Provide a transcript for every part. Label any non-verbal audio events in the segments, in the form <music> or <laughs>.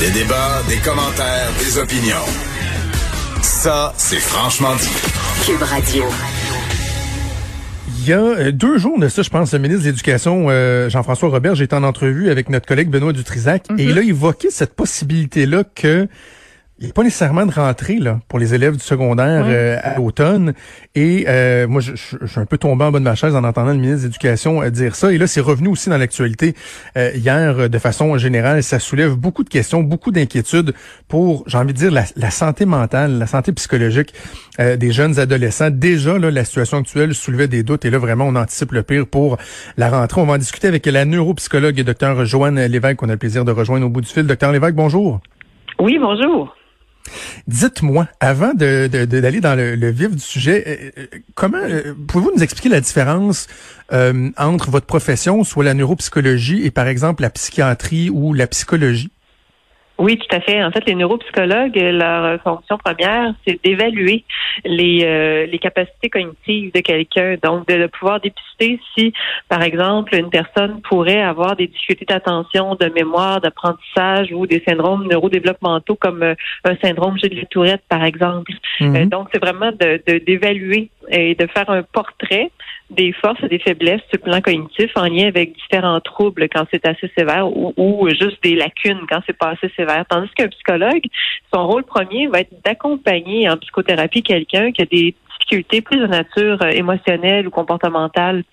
Des débats, des commentaires, des opinions. Ça, c'est franchement dit. Cube Radio. Il y a euh, deux jours de ça, je pense, le ministre de l'Éducation, euh, Jean-François Robert, j'étais en entrevue avec notre collègue Benoît Dutrisac, et il a évoqué cette possibilité-là que il n'y a pas nécessairement de rentrée là, pour les élèves du secondaire euh, à l'automne. Et euh, moi, je, je, suis un peu tombé en bas de ma chaise en entendant le ministre de l'Éducation euh, dire ça. Et là, c'est revenu aussi dans l'actualité hier de façon générale. Ça soulève beaucoup de questions, beaucoup d'inquiétudes pour, j'ai envie de dire, la, la, santé mentale, la santé psychologique des jeunes adolescents. Déjà, là, la situation actuelle soulevait des doutes. Et là, vraiment, on anticipe le pire pour la rentrée. On va en discuter avec la neuropsychologue et docteur Joanne Lévesque, qu'on a le plaisir de rejoindre au bout du fil. Docteur Lévesque, bonjour. Oui, bonjour. Dites-moi, avant d'aller dans le, vif du sujet, euh, euh, comment euh, pouvez-vous nous expliquer la différence entre votre profession, soit la neuropsychologie, et par exemple la psychiatrie ou la psychologie? Oui, tout à fait. En fait, les neuropsychologues, leur fonction première, c'est d'évaluer les, euh, les capacités cognitives de quelqu'un. Donc, de, pouvoir dépister si, par exemple, une personne pourrait avoir des difficultés d'attention, de mémoire, d'apprentissage ou des syndromes neurodéveloppementaux comme euh, un syndrome Gilles Tourette, par exemple. Mhm. Euh, donc, c'est vraiment de d'évaluer et de faire un portrait des forces et des faiblesses sur le plan cognitif en lien avec différents troubles quand c'est assez sévère ou, ou juste des lacunes quand c'est pas assez sévère. Tandis qu'un psychologue, son rôle premier va être d'accompagner en psychothérapie quelqu'un qui a des difficultés plus de nature euh, émotionnelle ou comportementale.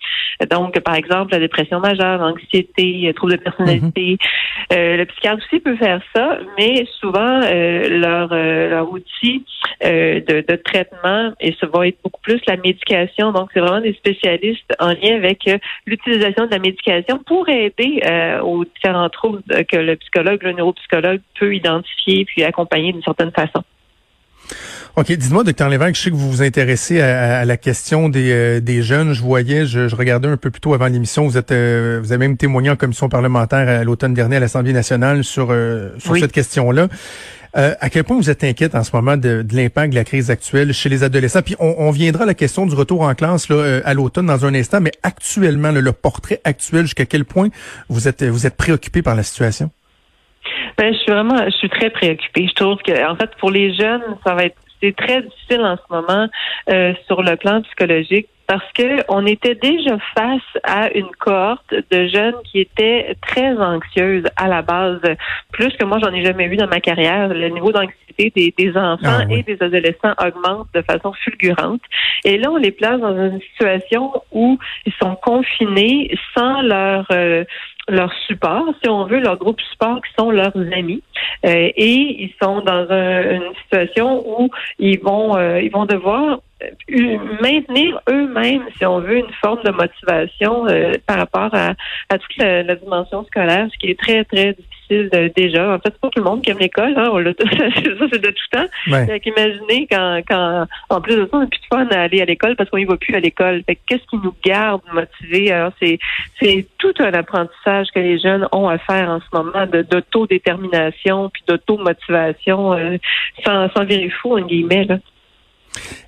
Donc, par exemple, la dépression majeure, l'anxiété, troubles de personnalité. Mhm. Euh, le psychiatre aussi peut faire ça, mais souvent, euh, leur, leur outil de, de, traitement, et ça va être beaucoup plus la médication. Donc, c'est vraiment des spécialistes en lien avec l'utilisation de la médication pour aider aux différents troubles que le psychologue, le neuropsychologue peut identifier puis accompagner d'une certaine façon. OK, dites-moi, docteur Lévesque, je sais que vous vous intéressez à, la question des, euh, des, jeunes. Je voyais, je, regardais un peu plus tôt avant l'émission, vous êtes euh, vous avez même témoigné en commission parlementaire à l'automne dernier à l'Assemblée nationale sur, euh, sur cette question-là. à quel point vous êtes inquiète en ce moment de, l'impact de la crise actuelle chez les adolescents? Puis on, viendra à la question du retour en classe là, à l'automne dans un instant, mais actuellement, le portrait actuel, jusqu'à quel point vous êtes vous êtes préoccupé par la situation? Ben, je suis vraiment, je suis très préoccupée. Je trouve que, en fait, pour les jeunes, ça va être, c'est très difficile en ce moment euh, sur le plan psychologique parce que on était déjà face à une cohorte de jeunes qui étaient très anxieuses à la base, plus que moi j'en ai jamais vu dans ma carrière. Le niveau d'anxiété des, des, enfants ah et des adolescents augmente de façon fulgurante. Et là, on les place dans une situation où ils sont confinés sans leur euh, leur support, si on veut, leur groupe support qui sont leurs amis. Euh, et ils sont dans une situation où ils vont euh, ils vont devoir maintenir eux-mêmes, si on veut, une forme de motivation par rapport à, à toute la, la, dimension scolaire, ce qui est très, très difficile déjà. En fait, c'est pas tout le monde qui aime l'école. Hein. <laughs> ça, c'est de tout temps. Ouais. imaginez quand, quand, en plus de ça, on n'a plus de fun à aller à l'école parce qu'on y va plus à l'école. Fait qu'est-ce qui nous garde motivés? Alors, c'est, c'est tout un apprentissage que les jeunes ont à faire en ce moment de, d'autodétermination puis d'automotivation euh, sans, sans virer fou, en guillemets, là.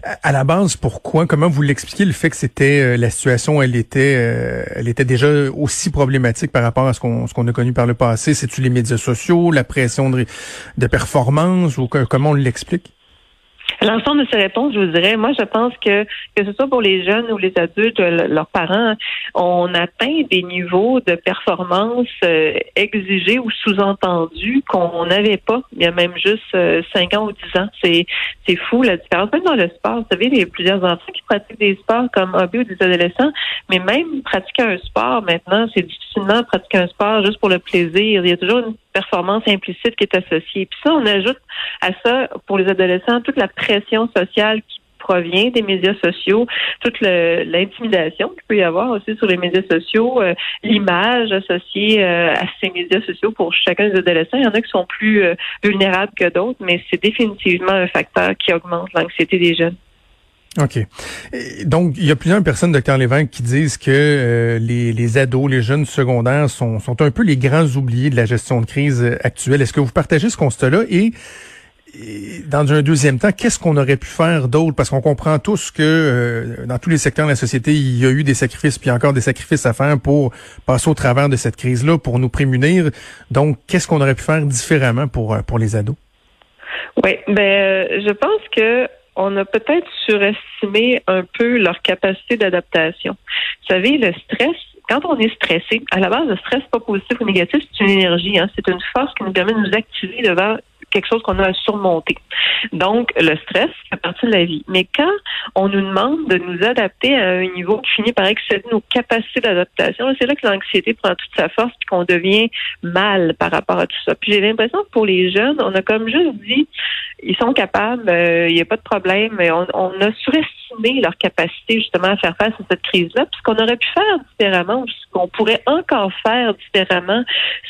À la base, pourquoi Comment vous l'expliquez le fait que c'était euh, la situation, elle était, euh, elle était déjà aussi problématique par rapport à ce qu'on ce qu'on a connu par le passé? C'est-tu les médias sociaux, la pression de, de performance ou comment on l'explique? L'ensemble de ces réponses, je vous dirais, moi, je pense que que ce soit pour les jeunes ou les adultes, leurs parents, on atteint des niveaux de performance euh, exigés ou sous-entendus qu'on n'avait pas il y a même juste euh, cinq ans ou dix ans. C'est c'est fou la différence. Même dans le sport, vous savez, il y a plusieurs enfants qui pratiquent des sports comme hobby ou des adolescents, mais même pratiquer un sport maintenant, c'est difficilement pratiquer un sport juste pour le plaisir. Il y a toujours une performance implicite qui est associée. Puis ça, on ajoute à ça, pour les adolescents, toute la pression sociale qui provient des médias sociaux, toute l'intimidation qu'il peut y avoir aussi sur les médias sociaux, euh, l'image associée euh, à ces médias sociaux pour chacun des adolescents. Il y en a qui sont plus euh, vulnérables que d'autres, mais c'est définitivement un facteur qui augmente l'anxiété des jeunes. OK. donc, il y a plusieurs personnes, docteur Lévesque, qui disent que les, les, ados, les jeunes secondaires sont, sont un peu les grands oubliés de la gestion de crise actuelle. Est-ce que vous partagez ce constat-là? Et dans un deuxième temps, qu'est-ce qu'on aurait pu faire d'autre? Parce qu'on comprend tous que euh, dans tous les secteurs de la société, il y a eu des sacrifices, puis encore des sacrifices à faire pour passer au travers de cette crise-là, pour nous prémunir. Donc, qu'est-ce qu'on aurait pu faire différemment pour, euh, pour les ados? Oui, ben, euh, je pense que on a peut-être surestimé un peu leur capacité d'adaptation. Vous savez, le stress, quand on est stressé, à la base, le stress pas positif ou négatif, c'est une énergie, hein, c'est une force qui nous permet de nous activer devant quelque chose qu'on a à surmonter. Donc, le stress fait partie de la vie. Mais quand on nous demande de nous adapter à un niveau qui finit par excéder nos capacités d'adaptation, c'est là que l'anxiété prend toute sa force et qu'on devient mal par rapport à tout ça. Puis j'ai l'impression que pour les jeunes, on a comme juste dit, ils sont capables, euh, il n'y a pas de problème, mais on, on a surestimé leur capacité justement à faire face à cette crise-là. Puis ce qu'on aurait pu faire différemment, ou ce qu'on pourrait encore faire différemment,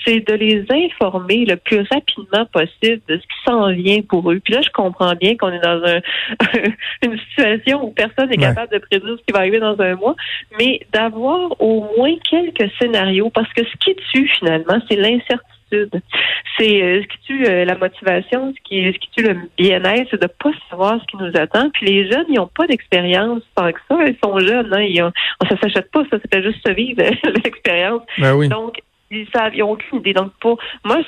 c'est de les informer le plus rapidement possible de ce qui s'en vient pour eux. Puis là, je comprends bien qu'on est dans un, <laughs> une situation où personne n'est capable de prédire ce qui va arriver dans un mois, mais d'avoir au moins quelques scénarios, parce que ce qui tue finalement, c'est l'incertitude c'est euh, ce qui tue euh, la motivation, ce qui, ce qui tue le bien-être, c'est de pas savoir ce qui nous attend. Puis les jeunes, ils n'ont pas d'expérience tant que ça. Ils sont jeunes, hein, ils ont, ça s'achète pas, ça, c'était juste se vivre <laughs> l'expérience. Ben Donc, ils savent, ils ont aucune idée. Donc, pour moi,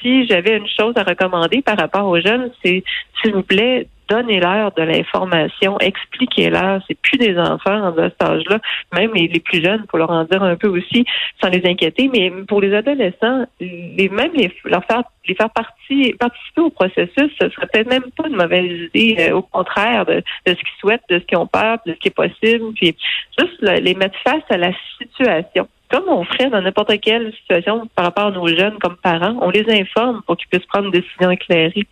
si j'avais une chose à recommander par rapport aux jeunes, c'est, s'il vous plaît, donnez-leur de l'information, expliquez-leur. C'est plus des enfants dans cet âge-là, même les, plus jeunes, pour leur en dire un peu aussi, sans les inquiéter. Mais pour les adolescents, les, même les, leur faire les faire partie, participer au processus, ce serait peut-être même pas une mauvaise idée. Euh, au contraire de, de ce qu'ils souhaitent, de ce qu'ils ont peur, de ce qui est possible. Puis juste les mettre face à la situation comme on ferait dans n'importe quelle situation par rapport à nos jeunes comme parents, on les informe pour qu'ils puissent prendre une décision éclairée.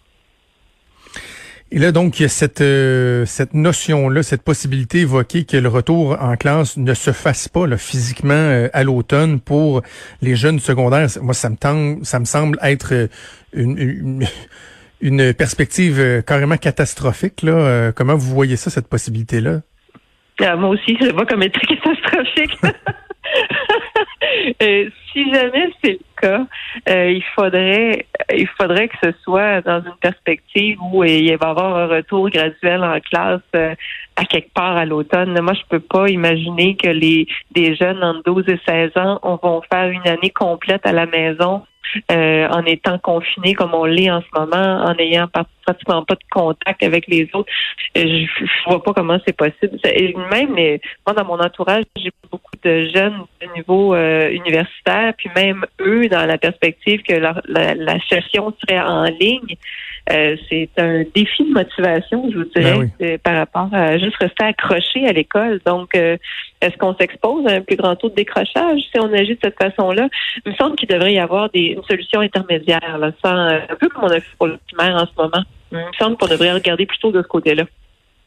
Et là, donc, il y a cette, euh, cette notion-là, cette possibilité évoquée que le retour en classe ne se fasse pas là, physiquement euh, à l'automne pour les jeunes secondaires. Moi, ça me tend, ça me semble être euh, une, une, <laughs> perspective carrément catastrophique. Là. comment vous voyez ça, cette possibilité-là? Ah, moi aussi, je le vois comme être <laughs> catastrophique. <laughs> Euh, si jamais c'est le cas, euh, il faudrait il faudrait que ce soit dans une perspective où il va y avoir un retour graduel en classe euh, à quelque part à l'automne. Moi, je peux pas imaginer que les des jeunes entre 12 et 16 ans vont faire une année complète à la maison euh, en étant confiné comme on l'est en ce moment, en ayant pratiquement pas de contact avec les autres. Euh, je, je vois pas comment c'est possible. Et même, moi, dans mon entourage, j'ai beaucoup de jeunes de niveau euh, universitaire, puis même eux, dans la perspective que la, la, session serait en ligne, c'est un défi de motivation, je vous dirais, ben par rapport à juste rester accroché à l'école. Donc, est-ce qu'on s'expose à un plus grand taux de décrochage si on agit de cette façon-là? Il me semble qu'il devrait y avoir des, une solution intermédiaire, là, euh, un peu comme on a fait pour le primaire en ce moment. Il me semble qu'on devrait regarder plutôt de ce côté-là.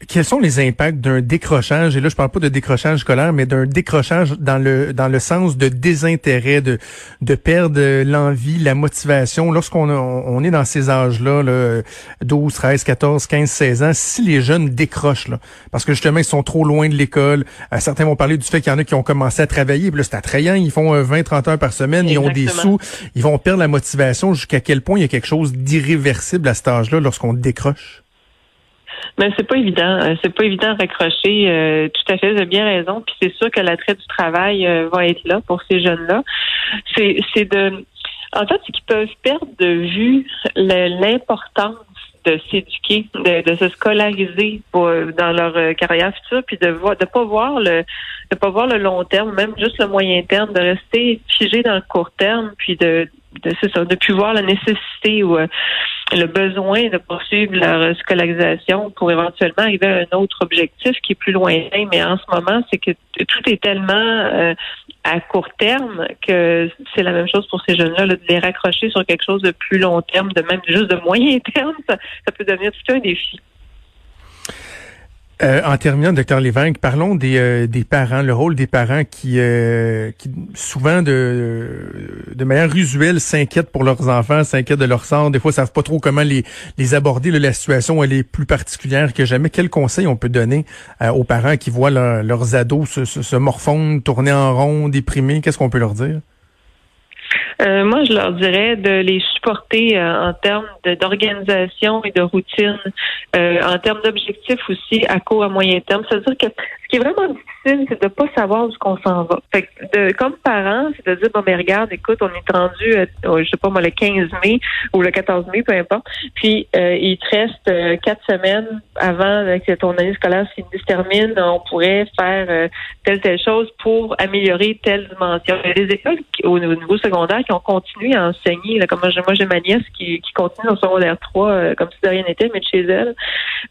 Quels sont les impacts d'un décrochage? Et là je parle pas de décrochage scolaire mais d'un décrochage dans le dans le sens de désintérêt de de perdre l'envie, la motivation. Lorsqu'on on, est dans ces âges-là là, 12, 13, 14, 15, 16 ans, si les jeunes décrochent là parce que justement ils sont trop loin de l'école, euh, certains vont parler du fait qu'il y en a qui ont commencé à travailler, puis là c'est attrayant, ils font 20 30 heures par semaine, ils ont des sous, ils vont perdre la motivation jusqu'à quel point il y a quelque chose d'irréversible à cet âge-là lorsqu'on décroche? Mais c'est pas évident. Euh, c'est pas évident de raccrocher. Euh, tout à fait, vous bien raison. Puis c'est sûr que l'attrait du travail euh, va être là pour ces jeunes-là. C'est, c'est de, en fait, c'est qu'ils peuvent perdre de vue l'importance de s'éduquer, de, se scolariser pour, dans leur carrière future, puis de voir, de pas voir le, de pas voir le long terme, même juste le moyen terme, de rester figé dans le court terme, puis de, de ça, de plus voir la nécessité ou le besoin de poursuivre leur scolarisation pour éventuellement arriver à un autre objectif qui est plus lointain. Mais en ce moment, c'est que tout est tellement euh, à court terme que c'est la même chose pour ces jeunes-là, de les raccrocher sur quelque chose de plus long terme, de même juste de moyen <laughs> terme, ça, peut devenir tout un défi. Euh, en terminant, docteur Lévesque, parlons des, euh, des parents, le rôle des parents qui, euh, qui souvent de, de manière usuelle s'inquiètent pour leurs enfants, s'inquiètent de leur sort. Des fois, savent pas trop comment les, les aborder. la situation elle est plus particulière que jamais. Quel conseil on peut donner aux parents qui voient leurs ados se, se, se morfondre, tourner en rond, déprimés? Qu'est-ce qu'on peut leur dire? Euh, moi, je leur dirais de les supporter euh, en termes d'organisation et de routine, euh, en termes d'objectifs aussi à court, à moyen terme. C'est-à-dire que ce qui est vraiment difficile, c'est de pas savoir où qu'on s'en va. Fait de, comme parent, c'est de dire, bon, mais regarde, écoute, on est rendu, je sais pas moi, le 15 mai ou le 14 mai, peu importe. Puis, il te reste quatre semaines avant que ton année scolaire se termine. On pourrait faire telle, telle chose pour améliorer telle dimension. Il y a des écoles au niveau secondaire qui ont continué à enseigner. Là, comme moi, j'ai ma nièce qui, qui continue en secondaire 3 euh, comme si de rien n'était, mais de chez elle.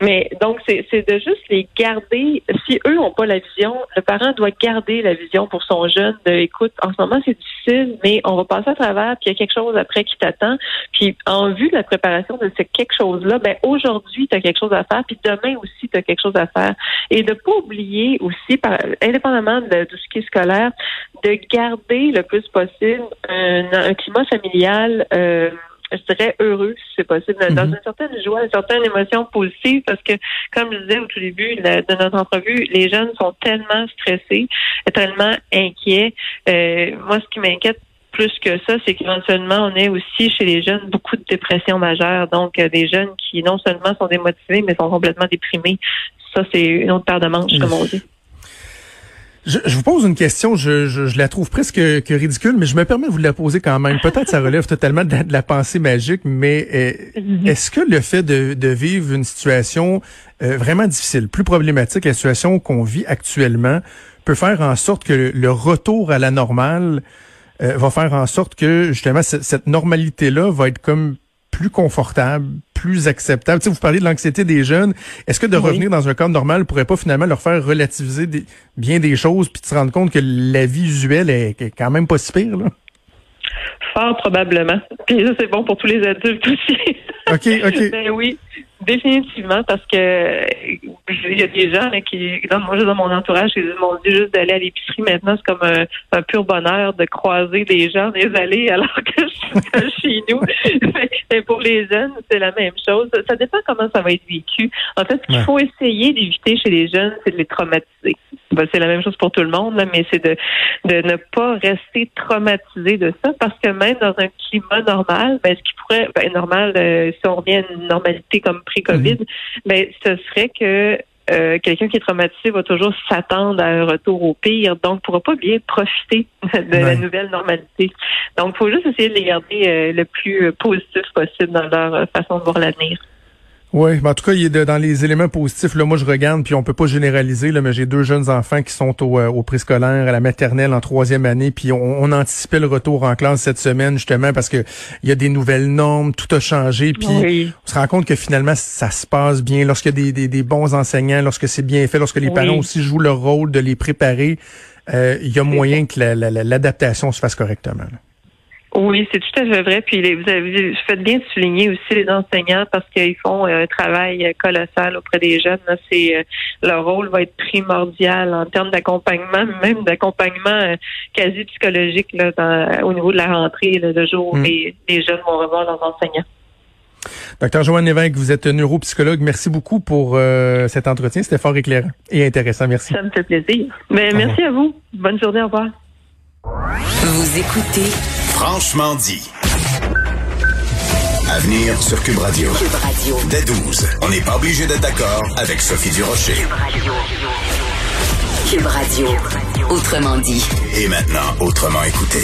Mais donc, c'est de juste les garder. Si eux pas la vision, le parent doit garder la vision pour son jeune de écoute, en ce moment, c'est difficile, mais on va passer à travers, puis il y a quelque chose après qui t'attend. Puis en vue de la préparation de ce quelque chose-là, ben aujourd'hui, tu as quelque chose à faire, puis demain aussi, tu as quelque chose à faire. Et de pas oublier aussi, par, indépendamment de, de ce qui est scolaire, de garder le plus possible un, un climat familial. Euh, je dirais heureux, si c'est possible, dans mhm. une certaine joie, une certaine émotion positive, parce que, comme je disais au tout début de notre entrevue, les jeunes sont tellement stressés, tellement inquiets. Euh, moi, ce qui m'inquiète plus que ça, c'est qu'éventuellement, on est aussi chez les jeunes beaucoup de dépression majeure. Donc, euh, des jeunes qui non seulement sont démotivés, mais sont complètement déprimés. Ça, c'est une autre paire de manches, comme on dit. Je, vous pose une question, je, je, la trouve presque que ridicule, mais je me permets de vous la poser quand même. Peut-être ça relève totalement de la, pensée magique, mais euh, mhm. est-ce que le fait de, de vivre une situation euh, vraiment difficile, plus problématique, la situation qu'on vit actuellement, peut faire en sorte que le, retour à la normale euh, va faire en sorte que justement cette normalité-là va être comme plus confortable, plus acceptable. Tu sais, vous parlez de l'anxiété des jeunes. Est-ce que de revenir dans un cadre normal pourrait pas finalement leur faire relativiser bien des choses puis de se rendre compte que la vie usuelle est, quand même pas si pire, là? Fort probablement. Puis ça, c'est bon pour tous les adultes aussi. <laughs> OK, OK. Ben oui. Définitivement, parce que il y a des gens qui, dans, moi, dans mon entourage, ils m'ont dit juste d'aller à l'épicerie. Maintenant, c'est comme un, pur bonheur de croiser des gens des allées alors que je suis <laughs> chez nous. Mais pour les jeunes, c'est la même chose. Ça dépend comment ça va être vécu. En fait, ce qu'il faut essayer d'éviter chez les jeunes, c'est de les traumatiser. Ben, c'est la même chose pour tout le monde, mais c'est de, de ne pas rester traumatisé de ça, parce que même dans un climat normal, ben, ce qui pourrait, ben, normal, euh, si on revient à une normalité comme pré-COVID, mhm. ben, ce serait que euh, quelqu'un qui est traumatisé va toujours s'attendre à un retour au pire, donc pourra pas bien profiter <laughs> de la nouvelle normalité. Donc, il faut juste essayer de les garder euh, le plus positif possible dans leur façon de voir l'avenir. Oui, en tout cas, il est dans les éléments positifs. Là, moi, je regarde, puis on peut pas généraliser, là, mais j'ai deux jeunes enfants qui sont au, euh, au préscolaire, à la maternelle en troisième année, puis on, on, anticipait le retour en classe cette semaine, justement, parce que il y a des nouvelles normes, tout a changé, puis on se rend compte que finalement, ça se passe bien lorsqu'il y a des, des, des, bons enseignants, lorsque c'est bien fait, lorsque les parents aussi jouent leur rôle de les préparer, euh, il y a moyen que l'adaptation se fasse correctement. Oui, c'est tout à fait vrai. Puis vous avez fait bien de souligner aussi les enseignants parce qu'ils font un travail colossal auprès des jeunes. C'est euh, leur rôle va être primordial en termes d'accompagnement, même d'accompagnement euh, quasi psychologique là, au niveau de la rentrée, le jour où mm. les, jeunes vont revoir leurs enseignants. Docteur Joanne Lévesque, vous êtes neuropsychologue. Merci beaucoup pour euh, cet entretien. C'était fort éclairant et intéressant. Merci. Ça me fait plaisir. Mais merci à vous. Bonne journée. Au revoir. Vous écoutez Franchement dit. À venir sur Cube Radio. Cube Radio. Dès 12. On n'est pas obligé d'être d'accord avec Sophie Durocher. Cube Radio. Cube Radio. Autrement dit. Et maintenant, autrement écouté.